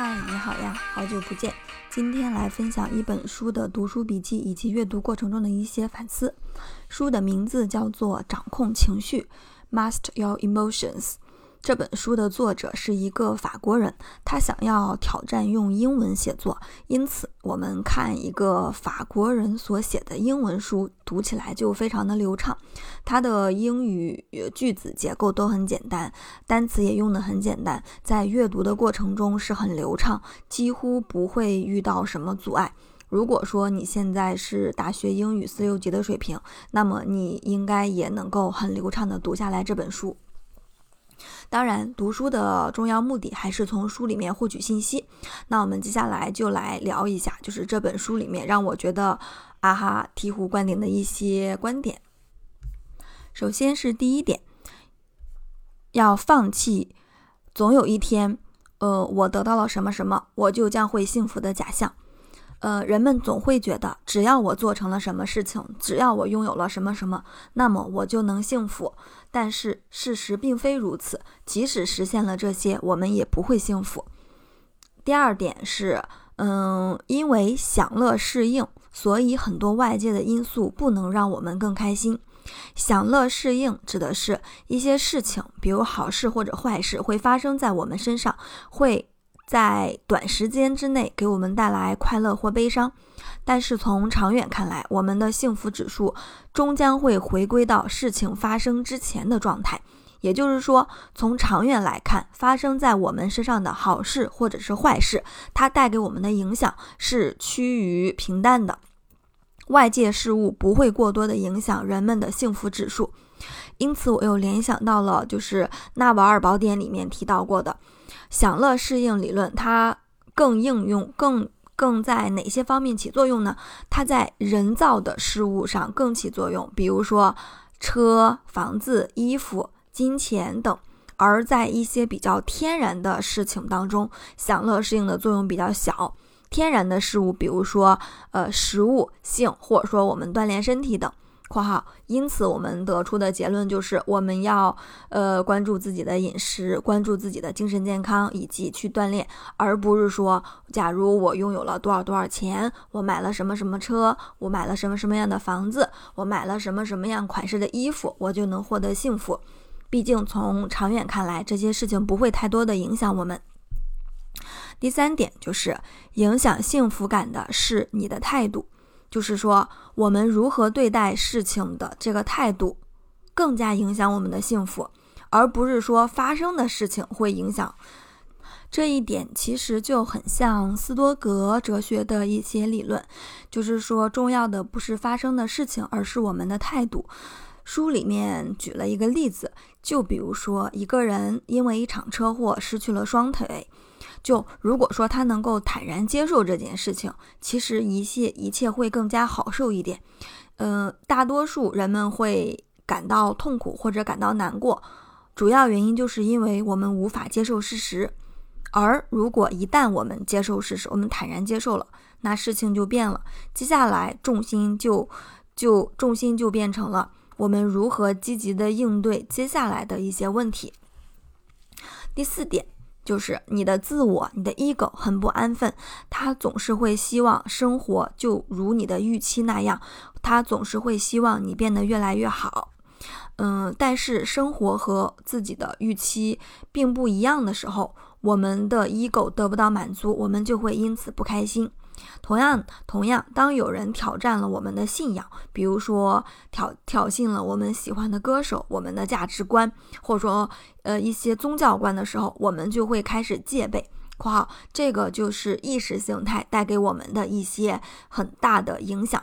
嗨，你好呀，好久不见。今天来分享一本书的读书笔记以及阅读过程中的一些反思。书的名字叫做《掌控情绪》，Master Your Emotions。这本书的作者是一个法国人，他想要挑战用英文写作，因此我们看一个法国人所写的英文书，读起来就非常的流畅。他的英语句子结构都很简单，单词也用的很简单，在阅读的过程中是很流畅，几乎不会遇到什么阻碍。如果说你现在是大学英语四六级的水平，那么你应该也能够很流畅的读下来这本书。当然，读书的重要目的还是从书里面获取信息。那我们接下来就来聊一下，就是这本书里面让我觉得啊哈醍醐灌顶的一些观点。首先是第一点，要放弃总有一天，呃，我得到了什么什么，我就将会幸福的假象。呃，人们总会觉得，只要我做成了什么事情，只要我拥有了什么什么，那么我就能幸福。但是事实并非如此，即使实现了这些，我们也不会幸福。第二点是，嗯，因为享乐适应，所以很多外界的因素不能让我们更开心。享乐适应指的是一些事情，比如好事或者坏事，会发生在我们身上，会。在短时间之内给我们带来快乐或悲伤，但是从长远看来，我们的幸福指数终将会回归到事情发生之前的状态。也就是说，从长远来看，发生在我们身上的好事或者是坏事，它带给我们的影响是趋于平淡的。外界事物不会过多的影响人们的幸福指数。因此，我又联想到了就是《纳瓦尔宝典》里面提到过的。享乐适应理论，它更应用更更在哪些方面起作用呢？它在人造的事物上更起作用，比如说车、房子、衣服、金钱等；而在一些比较天然的事情当中，享乐适应的作用比较小。天然的事物，比如说呃食物、性，或者说我们锻炼身体等。括号，因此我们得出的结论就是，我们要呃关注自己的饮食，关注自己的精神健康，以及去锻炼，而不是说，假如我拥有了多少多少钱，我买了什么什么车，我买了什么什么样的房子，我买了什么什么样款式的衣服，我就能获得幸福。毕竟从长远看来，这些事情不会太多的影响我们。第三点就是，影响幸福感的是你的态度。就是说，我们如何对待事情的这个态度，更加影响我们的幸福，而不是说发生的事情会影响。这一点其实就很像斯多格哲学的一些理论，就是说，重要的不是发生的事情，而是我们的态度。书里面举了一个例子，就比如说，一个人因为一场车祸失去了双腿。就如果说他能够坦然接受这件事情，其实一切一切会更加好受一点。嗯，大多数人们会感到痛苦或者感到难过，主要原因就是因为我们无法接受事实。而如果一旦我们接受事实，我们坦然接受了，那事情就变了。接下来重心就就重心就变成了我们如何积极的应对接下来的一些问题。第四点。就是你的自我，你的 ego 很不安分，他总是会希望生活就如你的预期那样，他总是会希望你变得越来越好。嗯，但是生活和自己的预期并不一样的时候，我们的 ego 得不到满足，我们就会因此不开心。同样，同样，当有人挑战了我们的信仰，比如说挑挑衅了我们喜欢的歌手、我们的价值观，或者说呃一些宗教观的时候，我们就会开始戒备。（括号这个就是意识形态带给我们的一些很大的影响。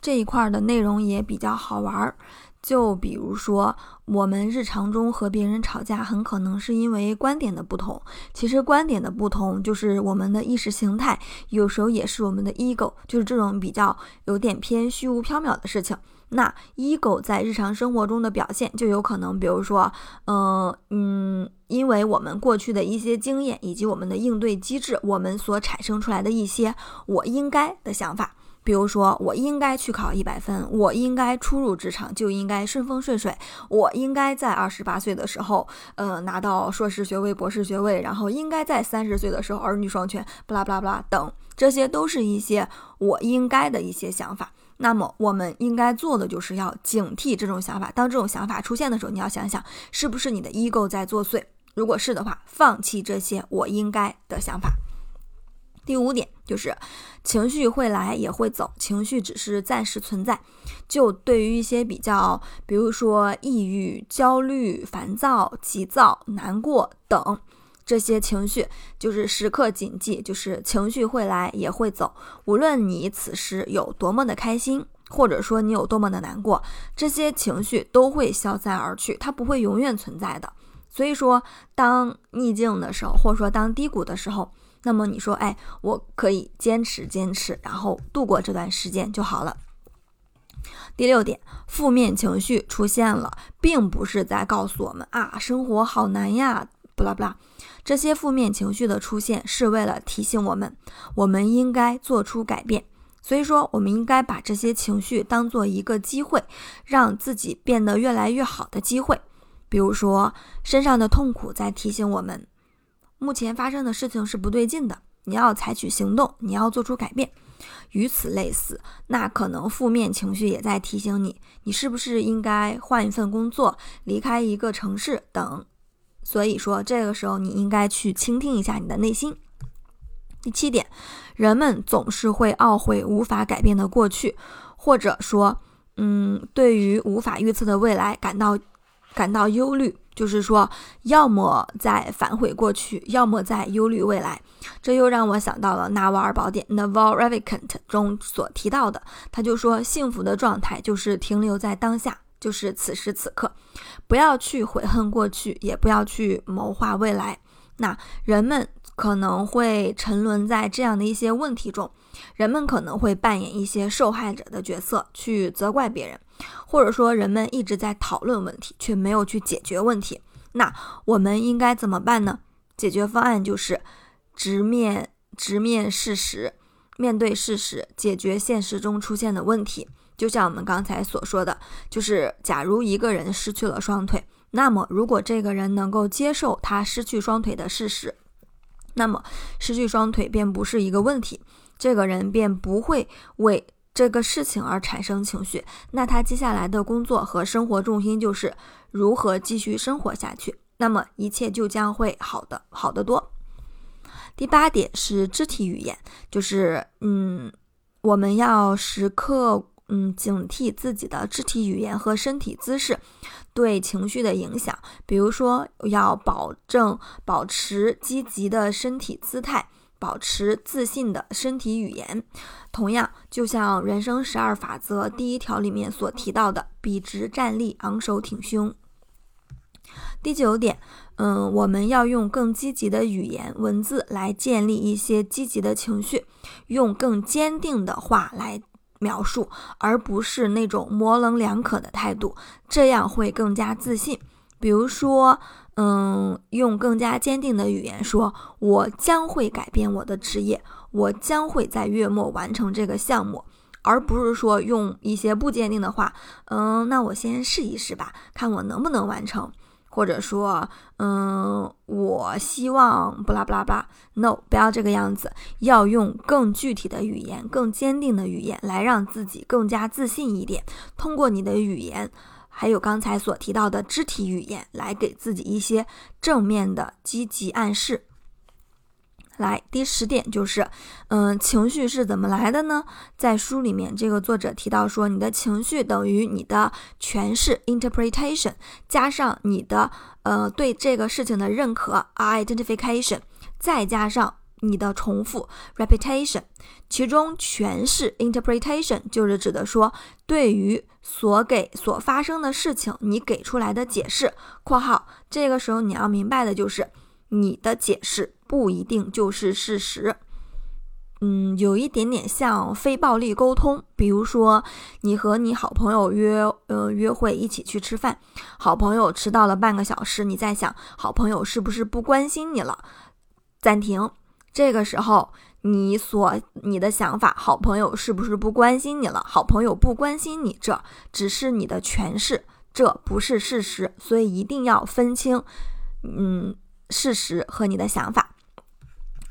这一块的内容也比较好玩儿。就比如说，我们日常中和别人吵架，很可能是因为观点的不同。其实观点的不同，就是我们的意识形态，有时候也是我们的 ego，就是这种比较有点偏虚无缥缈的事情。那 ego 在日常生活中的表现，就有可能，比如说，嗯嗯，因为我们过去的一些经验以及我们的应对机制，我们所产生出来的一些“我应该”的想法。比如说，我应该去考一百分，我应该初入职场就应该顺风顺水，我应该在二十八岁的时候，呃，拿到硕士学位、博士学位，然后应该在三十岁的时候儿女双全，不啦不啦不啦等，这些都是一些我应该的一些想法。那么，我们应该做的就是要警惕这种想法。当这种想法出现的时候，你要想想是不是你的 ego 在作祟。如果是的话，放弃这些我应该的想法。第五点就是，情绪会来也会走，情绪只是暂时存在。就对于一些比较，比如说抑郁、焦虑、烦躁、急躁、难过等这些情绪，就是时刻谨记，就是情绪会来也会走。无论你此时有多么的开心，或者说你有多么的难过，这些情绪都会消散而去，它不会永远存在的。所以说，当逆境的时候，或者说当低谷的时候。那么你说，哎，我可以坚持坚持，然后度过这段时间就好了。第六点，负面情绪出现了，并不是在告诉我们啊，生活好难呀，不啦不啦。这些负面情绪的出现是为了提醒我们，我们应该做出改变。所以说，我们应该把这些情绪当做一个机会，让自己变得越来越好的机会。比如说，身上的痛苦在提醒我们。目前发生的事情是不对劲的，你要采取行动，你要做出改变。与此类似，那可能负面情绪也在提醒你，你是不是应该换一份工作，离开一个城市等。所以说，这个时候你应该去倾听一下你的内心。第七点，人们总是会懊悔无法改变的过去，或者说，嗯，对于无法预测的未来感到感到忧虑。就是说，要么在反悔过去，要么在忧虑未来。这又让我想到了《纳瓦尔宝典》（Naval Ravikant） 中所提到的，他就说，幸福的状态就是停留在当下，就是此时此刻，不要去悔恨过去，也不要去谋划未来。那人们可能会沉沦在这样的一些问题中，人们可能会扮演一些受害者的角色，去责怪别人。或者说，人们一直在讨论问题，却没有去解决问题。那我们应该怎么办呢？解决方案就是直面直面事实，面对事实，解决现实中出现的问题。就像我们刚才所说的，就是假如一个人失去了双腿，那么如果这个人能够接受他失去双腿的事实，那么失去双腿便不是一个问题，这个人便不会为。这个事情而产生情绪，那他接下来的工作和生活重心就是如何继续生活下去，那么一切就将会好的好得多。第八点是肢体语言，就是嗯，我们要时刻嗯警惕自己的肢体语言和身体姿势对情绪的影响，比如说要保证保持积极的身体姿态。保持自信的身体语言，同样就像人生十二法则第一条里面所提到的，笔直站立，昂首挺胸。第九点，嗯，我们要用更积极的语言文字来建立一些积极的情绪，用更坚定的话来描述，而不是那种模棱两可的态度，这样会更加自信。比如说。嗯，用更加坚定的语言说：“我将会改变我的职业，我将会在月末完成这个项目。”而不是说用一些不坚定的话。嗯，那我先试一试吧，看我能不能完成。或者说，嗯，我希望不拉不拉不啦。No，不要这个样子，要用更具体的语言、更坚定的语言来让自己更加自信一点。通过你的语言。还有刚才所提到的肢体语言，来给自己一些正面的积极暗示。来，第十点就是，嗯，情绪是怎么来的呢？在书里面，这个作者提到说，你的情绪等于你的诠释 （interpretation） 加上你的呃对这个事情的认可 （identification），再加上。你的重复 repetition，其中诠释 interpretation 就是指的说，对于所给所发生的事情，你给出来的解释（括号）这个时候你要明白的就是，你的解释不一定就是事实。嗯，有一点点像非暴力沟通，比如说你和你好朋友约呃约会一起去吃饭，好朋友迟到了半个小时，你在想好朋友是不是不关心你了？暂停。这个时候，你所你的想法，好朋友是不是不关心你了？好朋友不关心你，这只是你的诠释，这不是事实，所以一定要分清，嗯，事实和你的想法。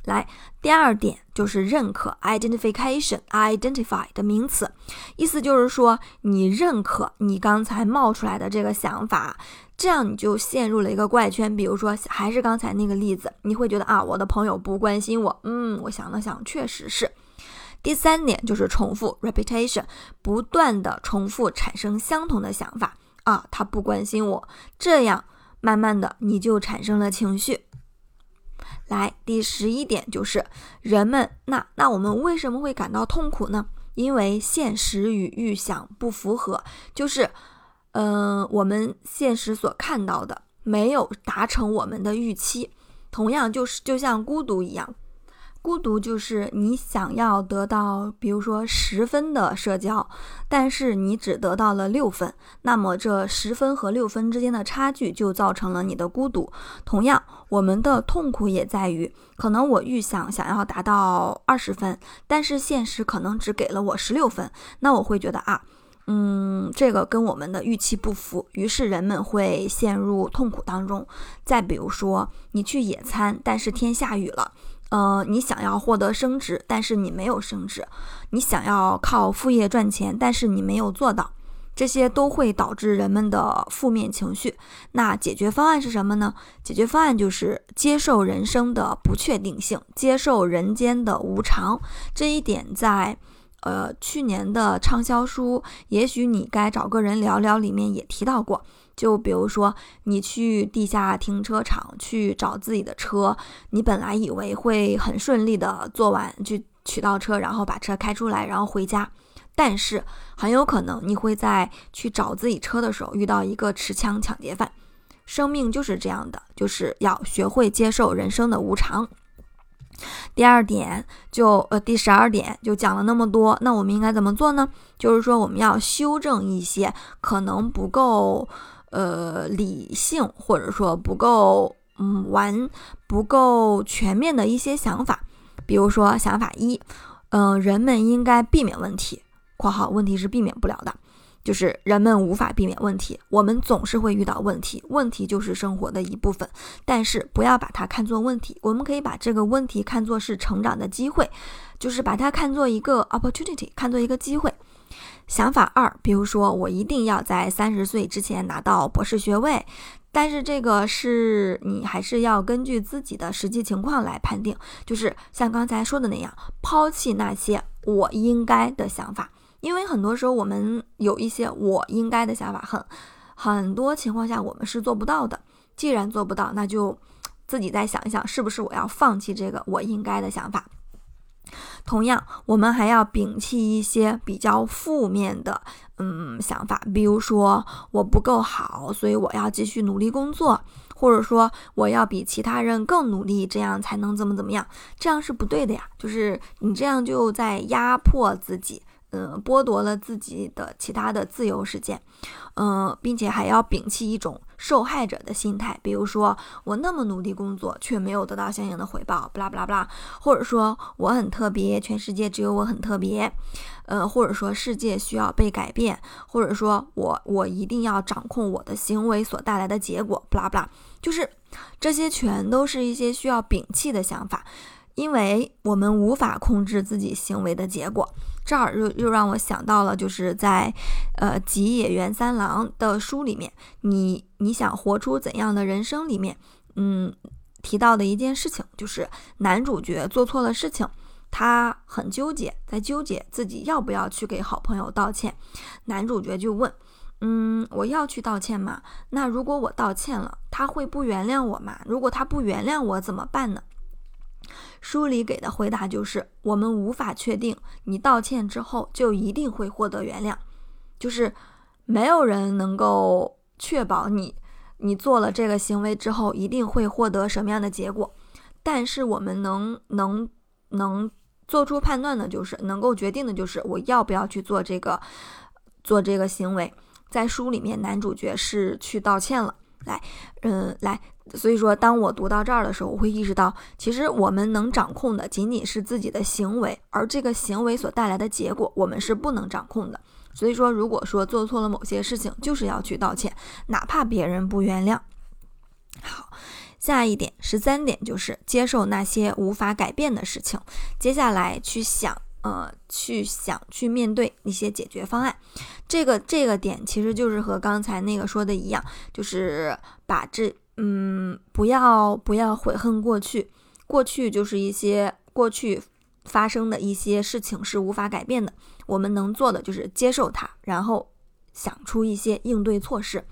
来，第二点就是认可 （identification），identify 的名词，意思就是说你认可你刚才冒出来的这个想法，这样你就陷入了一个怪圈。比如说，还是刚才那个例子，你会觉得啊，我的朋友不关心我。嗯，我想了想，确实是。第三点就是重复 （repetition），不断的重复产生相同的想法啊，他不关心我，这样慢慢的你就产生了情绪。来，第十一点就是人们那那我们为什么会感到痛苦呢？因为现实与预想不符合，就是嗯，我们现实所看到的没有达成我们的预期。同样，就是就像孤独一样。孤独就是你想要得到，比如说十分的社交，但是你只得到了六分，那么这十分和六分之间的差距就造成了你的孤独。同样，我们的痛苦也在于，可能我预想想要达到二十分，但是现实可能只给了我十六分，那我会觉得啊，嗯，这个跟我们的预期不符，于是人们会陷入痛苦当中。再比如说，你去野餐，但是天下雨了。呃，你想要获得升职，但是你没有升职；你想要靠副业赚钱，但是你没有做到，这些都会导致人们的负面情绪。那解决方案是什么呢？解决方案就是接受人生的不确定性，接受人间的无常。这一点在呃去年的畅销书《也许你该找个人聊聊》里面也提到过。就比如说，你去地下停车场去找自己的车，你本来以为会很顺利的做完，去取到车，然后把车开出来，然后回家。但是很有可能你会在去找自己车的时候遇到一个持枪抢劫犯。生命就是这样的，就是要学会接受人生的无常。第二点，就呃第十二点就讲了那么多，那我们应该怎么做呢？就是说我们要修正一些可能不够。呃，理性或者说不够嗯完不够全面的一些想法，比如说想法一，嗯，人们应该避免问题（括号问题是避免不了的，就是人们无法避免问题，我们总是会遇到问题，问题就是生活的一部分，但是不要把它看作问题，我们可以把这个问题看作是成长的机会，就是把它看作一个 opportunity，看作一个机会。想法二，比如说我一定要在三十岁之前拿到博士学位，但是这个是你还是要根据自己的实际情况来判定，就是像刚才说的那样，抛弃那些我应该的想法，因为很多时候我们有一些我应该的想法，很很多情况下我们是做不到的。既然做不到，那就自己再想一想，是不是我要放弃这个我应该的想法。同样，我们还要摒弃一些比较负面的，嗯，想法，比如说我不够好，所以我要继续努力工作，或者说我要比其他人更努力，这样才能怎么怎么样，这样是不对的呀，就是你这样就在压迫自己。嗯，剥夺了自己的其他的自由时间，嗯，并且还要摒弃一种受害者的心态，比如说我那么努力工作却没有得到相应的回报，不啦不啦不啦，或者说我很特别，全世界只有我很特别，呃，或者说世界需要被改变，或者说我我一定要掌控我的行为所带来的结果，不啦不啦，就是这些全都是一些需要摒弃的想法，因为我们无法控制自己行为的结果。这儿又又让我想到了，就是在，呃，吉野源三郎的书里面，你你想活出怎样的人生里面，嗯，提到的一件事情，就是男主角做错了事情，他很纠结，在纠结自己要不要去给好朋友道歉。男主角就问，嗯，我要去道歉吗？那如果我道歉了，他会不原谅我吗？如果他不原谅我怎么办呢？书里给的回答就是：我们无法确定你道歉之后就一定会获得原谅，就是没有人能够确保你你做了这个行为之后一定会获得什么样的结果。但是我们能能能做出判断的就是能够决定的就是我要不要去做这个做这个行为。在书里面，男主角是去道歉了。来，嗯，来，所以说，当我读到这儿的时候，我会意识到，其实我们能掌控的仅仅是自己的行为，而这个行为所带来的结果，我们是不能掌控的。所以说，如果说做错了某些事情，就是要去道歉，哪怕别人不原谅。好，下一点，十三点就是接受那些无法改变的事情。接下来去想，呃，去想，去面对一些解决方案。这个这个点其实就是和刚才那个说的一样，就是把这，嗯，不要不要悔恨过去，过去就是一些过去发生的一些事情是无法改变的。我们能做的就是接受它，然后想出一些应对措施。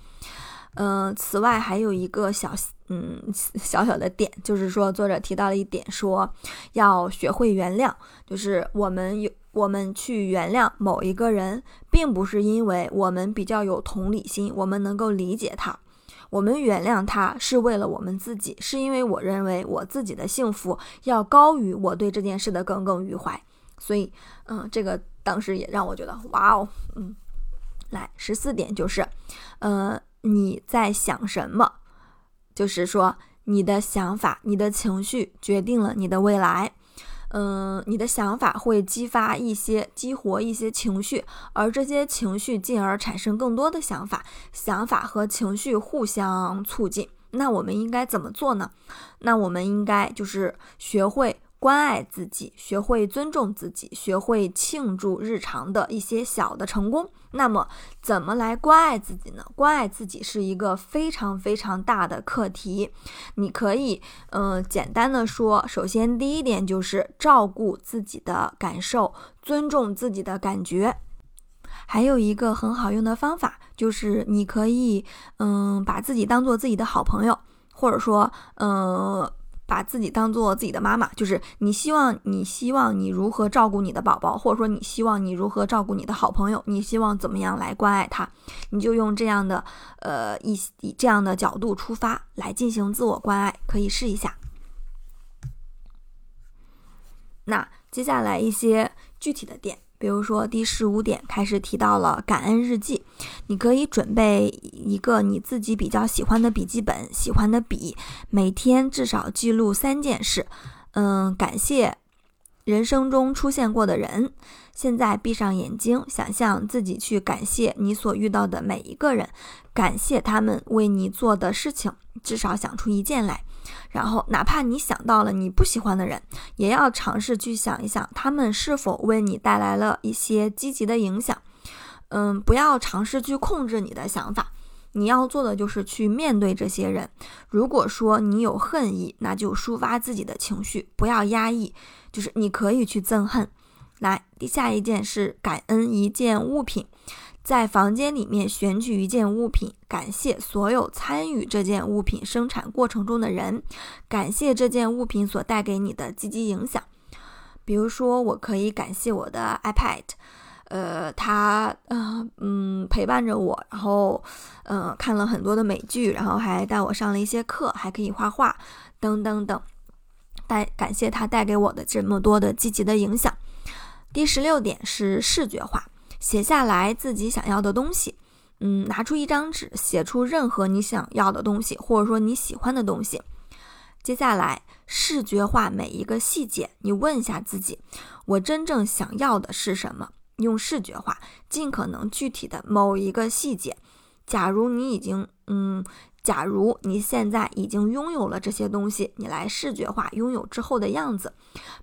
嗯，此外还有一个小嗯小小的点，就是说作者提到了一点，说要学会原谅，就是我们有我们去原谅某一个人，并不是因为我们比较有同理心，我们能够理解他，我们原谅他是为了我们自己，是因为我认为我自己的幸福要高于我对这件事的耿耿于怀，所以嗯，这个。当时也让我觉得哇哦，嗯，来十四点就是，呃，你在想什么？就是说你的想法、你的情绪决定了你的未来。嗯，你的想法会激发一些、激活一些情绪，而这些情绪进而产生更多的想法，想法和情绪互相促进。那我们应该怎么做呢？那我们应该就是学会。关爱自己，学会尊重自己，学会庆祝日常的一些小的成功。那么，怎么来关爱自己呢？关爱自己是一个非常非常大的课题。你可以，嗯，简单的说，首先第一点就是照顾自己的感受，尊重自己的感觉。还有一个很好用的方法就是，你可以，嗯，把自己当做自己的好朋友，或者说，嗯。把自己当做自己的妈妈，就是你希望你希望你如何照顾你的宝宝，或者说你希望你如何照顾你的好朋友，你希望怎么样来关爱他，你就用这样的呃一以这样的角度出发来进行自我关爱，可以试一下。那接下来一些具体的点。比如说，第十五点开始提到了感恩日记，你可以准备一个你自己比较喜欢的笔记本、喜欢的笔，每天至少记录三件事。嗯，感谢人生中出现过的人。现在闭上眼睛，想象自己去感谢你所遇到的每一个人，感谢他们为你做的事情，至少想出一件来。然后，哪怕你想到了你不喜欢的人，也要尝试去想一想，他们是否为你带来了一些积极的影响。嗯，不要尝试去控制你的想法，你要做的就是去面对这些人。如果说你有恨意，那就抒发自己的情绪，不要压抑，就是你可以去憎恨。来，第下一件是感恩一件物品。在房间里面选取一件物品，感谢所有参与这件物品生产过程中的人，感谢这件物品所带给你的积极影响。比如说，我可以感谢我的 iPad，呃，它，呃，嗯，陪伴着我，然后，嗯，看了很多的美剧，然后还带我上了一些课，还可以画画，等等等，带感谢它带给我的这么多的积极的影响。第十六点是视觉化。写下来自己想要的东西，嗯，拿出一张纸，写出任何你想要的东西，或者说你喜欢的东西。接下来视觉化每一个细节，你问一下自己，我真正想要的是什么？用视觉化，尽可能具体的某一个细节。假如你已经，嗯。假如你现在已经拥有了这些东西，你来视觉化拥有之后的样子。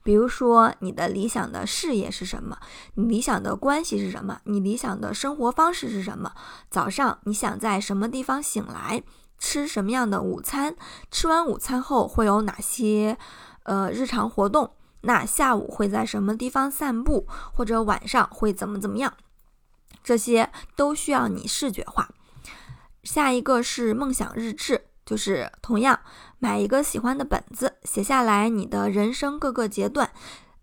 比如说，你的理想的事业是什么？你理想的关系是什么？你理想的生活方式是什么？早上你想在什么地方醒来？吃什么样的午餐？吃完午餐后会有哪些呃日常活动？那下午会在什么地方散步？或者晚上会怎么怎么样？这些都需要你视觉化。下一个是梦想日志，就是同样买一个喜欢的本子，写下来你的人生各个阶段，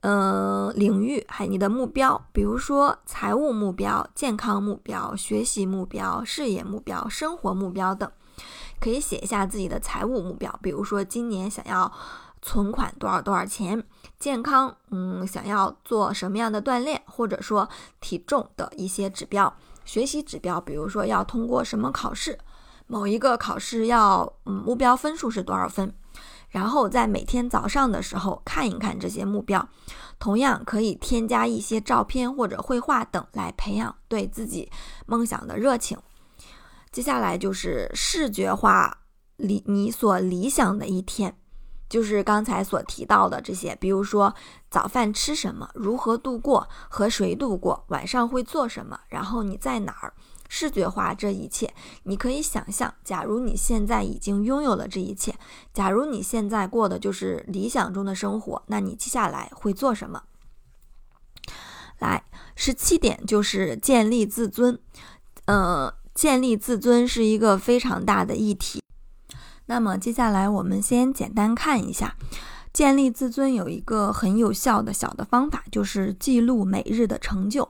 嗯，领域还有你的目标，比如说财务目标、健康目标、学习目标、事业目标、生活目标等，可以写一下自己的财务目标，比如说今年想要存款多少多少钱，健康，嗯，想要做什么样的锻炼，或者说体重的一些指标。学习指标，比如说要通过什么考试，某一个考试要嗯目标分数是多少分，然后在每天早上的时候看一看这些目标。同样可以添加一些照片或者绘画等来培养对自己梦想的热情。接下来就是视觉化理你所理想的一天。就是刚才所提到的这些，比如说早饭吃什么，如何度过，和谁度过，晚上会做什么，然后你在哪儿，视觉化这一切，你可以想象，假如你现在已经拥有了这一切，假如你现在过的就是理想中的生活，那你接下来会做什么？来，十七点就是建立自尊，呃，建立自尊是一个非常大的议题。那么接下来我们先简单看一下，建立自尊有一个很有效的小的方法，就是记录每日的成就。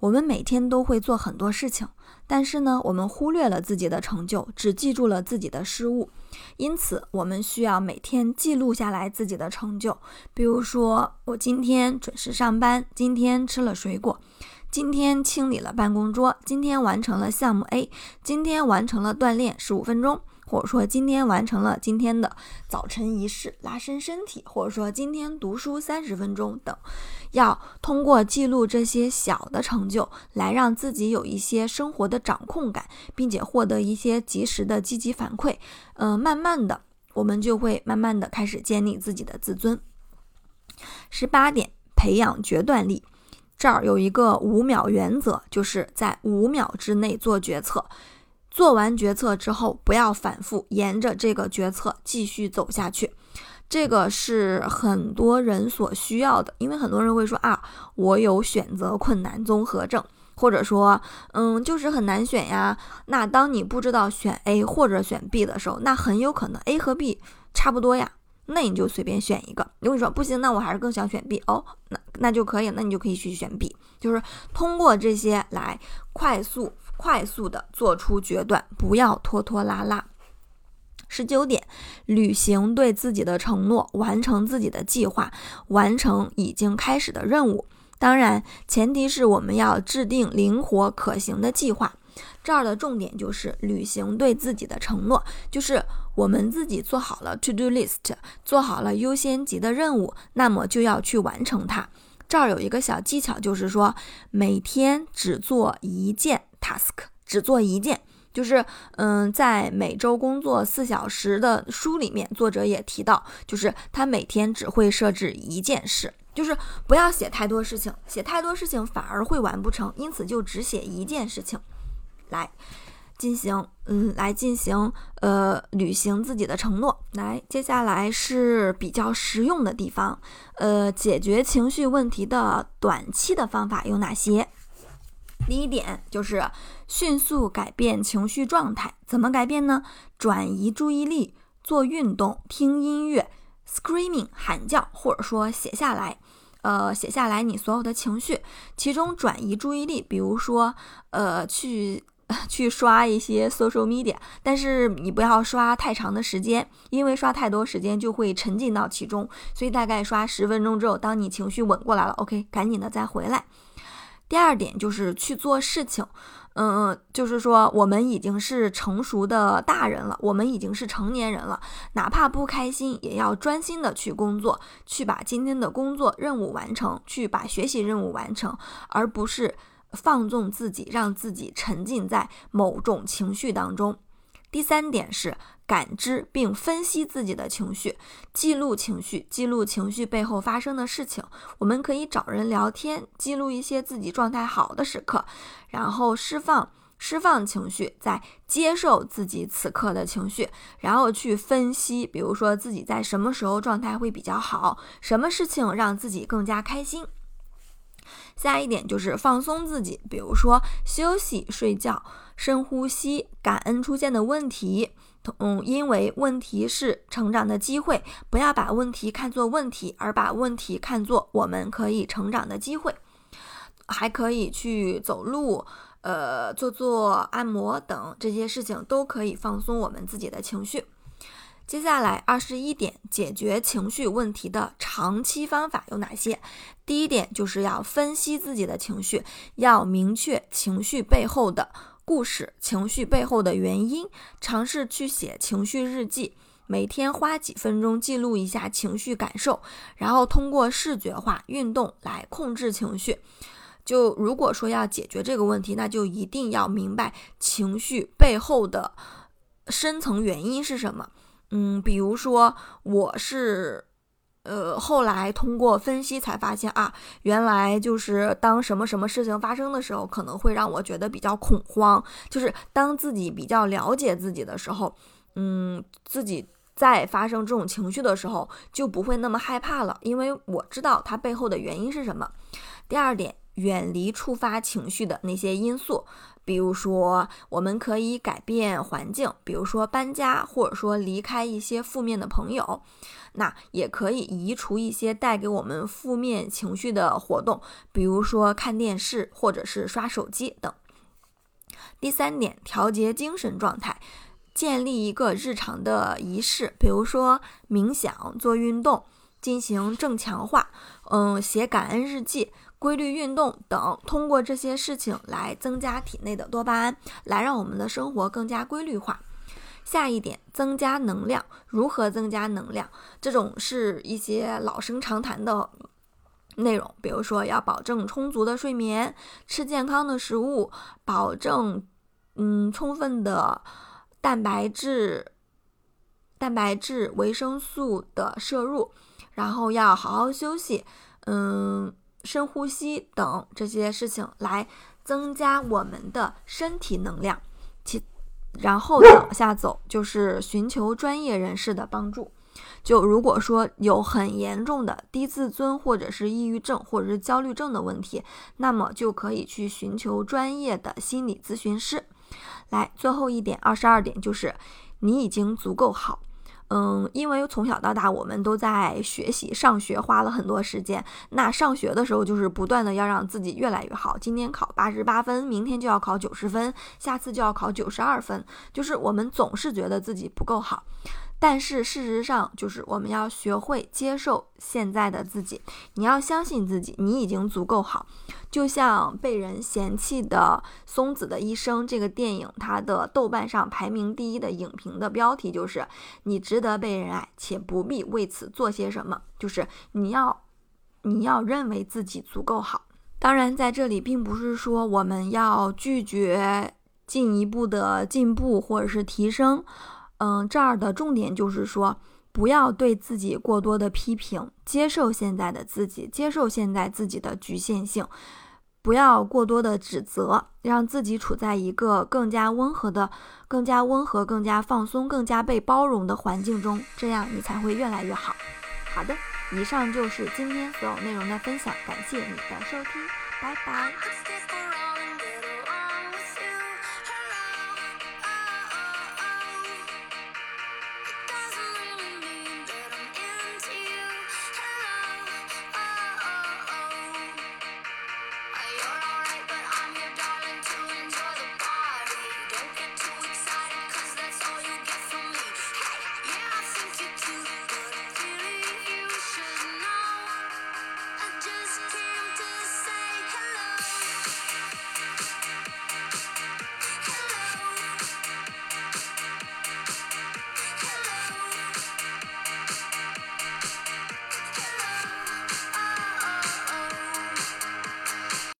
我们每天都会做很多事情，但是呢，我们忽略了自己的成就，只记住了自己的失误。因此，我们需要每天记录下来自己的成就。比如说，我今天准时上班，今天吃了水果，今天清理了办公桌，今天完成了项目 A，今天完成了锻炼十五分钟。或者说今天完成了今天的早晨仪式，拉伸身体，或者说今天读书三十分钟等，要通过记录这些小的成就，来让自己有一些生活的掌控感，并且获得一些及时的积极反馈。嗯，慢慢的，我们就会慢慢的开始建立自己的自尊。十八点，培养决断力。这儿有一个五秒原则，就是在五秒之内做决策。做完决策之后，不要反复，沿着这个决策继续走下去。这个是很多人所需要的，因为很多人会说啊，我有选择困难综合症，或者说，嗯，就是很难选呀。那当你不知道选 A 或者选 B 的时候，那很有可能 A 和 B 差不多呀，那你就随便选一个。如果你说不行，那我还是更想选 B 哦，那那就可以，那你就可以去选 B，就是通过这些来快速。快速的做出决断，不要拖拖拉拉。十九点，履行对自己的承诺，完成自己的计划，完成已经开始的任务。当然，前提是我们要制定灵活可行的计划。这儿的重点就是履行对自己的承诺，就是我们自己做好了 to do list，做好了优先级的任务，那么就要去完成它。这儿有一个小技巧，就是说每天只做一件。Task 只做一件，就是嗯，在每周工作四小时的书里面，作者也提到，就是他每天只会设置一件事，就是不要写太多事情，写太多事情反而会完不成，因此就只写一件事情来进行，嗯，来进行呃履行自己的承诺。来，接下来是比较实用的地方，呃，解决情绪问题的短期的方法有哪些？第一点就是迅速改变情绪状态，怎么改变呢？转移注意力，做运动，听音乐，screaming 喊叫，或者说写下来，呃，写下来你所有的情绪，其中转移注意力，比如说，呃，去 去刷一些 social media，但是你不要刷太长的时间，因为刷太多时间就会沉浸到其中，所以大概刷十分钟之后，当你情绪稳过来了，OK，赶紧的再回来。第二点就是去做事情，嗯，就是说我们已经是成熟的大人了，我们已经是成年人了，哪怕不开心，也要专心的去工作，去把今天的工作任务完成，去把学习任务完成，而不是放纵自己，让自己沉浸在某种情绪当中。第三点是。感知并分析自己的情绪，记录情绪，记录情绪背后发生的事情。我们可以找人聊天，记录一些自己状态好的时刻，然后释放释放情绪，再接受自己此刻的情绪，然后去分析，比如说自己在什么时候状态会比较好，什么事情让自己更加开心。下一点就是放松自己，比如说休息、睡觉、深呼吸、感恩出现的问题。嗯，因为问题是成长的机会，不要把问题看作问题，而把问题看作我们可以成长的机会。还可以去走路，呃，做做按摩等这些事情都可以放松我们自己的情绪。接下来二十一点，解决情绪问题的长期方法有哪些？第一点就是要分析自己的情绪，要明确情绪背后的故事、情绪背后的原因，尝试去写情绪日记，每天花几分钟记录一下情绪感受，然后通过视觉化运动来控制情绪。就如果说要解决这个问题，那就一定要明白情绪背后的深层原因是什么。嗯，比如说我是。呃，后来通过分析才发现啊，原来就是当什么什么事情发生的时候，可能会让我觉得比较恐慌。就是当自己比较了解自己的时候，嗯，自己在发生这种情绪的时候，就不会那么害怕了，因为我知道它背后的原因是什么。第二点，远离触发情绪的那些因素。比如说，我们可以改变环境，比如说搬家，或者说离开一些负面的朋友。那也可以移除一些带给我们负面情绪的活动，比如说看电视或者是刷手机等。第三点，调节精神状态，建立一个日常的仪式，比如说冥想、做运动、进行正强化，嗯，写感恩日记。规律运动等，通过这些事情来增加体内的多巴胺，来让我们的生活更加规律化。下一点，增加能量。如何增加能量？这种是一些老生常谈的内容，比如说要保证充足的睡眠，吃健康的食物，保证嗯充分的蛋白质、蛋白质、维生素的摄入，然后要好好休息，嗯。深呼吸等这些事情来增加我们的身体能量，其然后往下走就是寻求专业人士的帮助。就如果说有很严重的低自尊或者是抑郁症或者是焦虑症的问题，那么就可以去寻求专业的心理咨询师。来，最后一点，二十二点就是你已经足够好。嗯，因为从小到大我们都在学习上学，花了很多时间。那上学的时候就是不断的要让自己越来越好。今天考八十八分，明天就要考九十分，下次就要考九十二分。就是我们总是觉得自己不够好。但是事实上，就是我们要学会接受现在的自己。你要相信自己，你已经足够好。就像被人嫌弃的松子的一生这个电影，它的豆瓣上排名第一的影评的标题就是“你值得被人爱，且不必为此做些什么”。就是你要，你要认为自己足够好。当然，在这里并不是说我们要拒绝进一步的进步或者是提升。嗯，这儿的重点就是说，不要对自己过多的批评，接受现在的自己，接受现在自己的局限性，不要过多的指责，让自己处在一个更加温和的、更加温和、更加放松、更加被包容的环境中，这样你才会越来越好。好的，以上就是今天所有内容的分享，感谢你的收听，拜拜。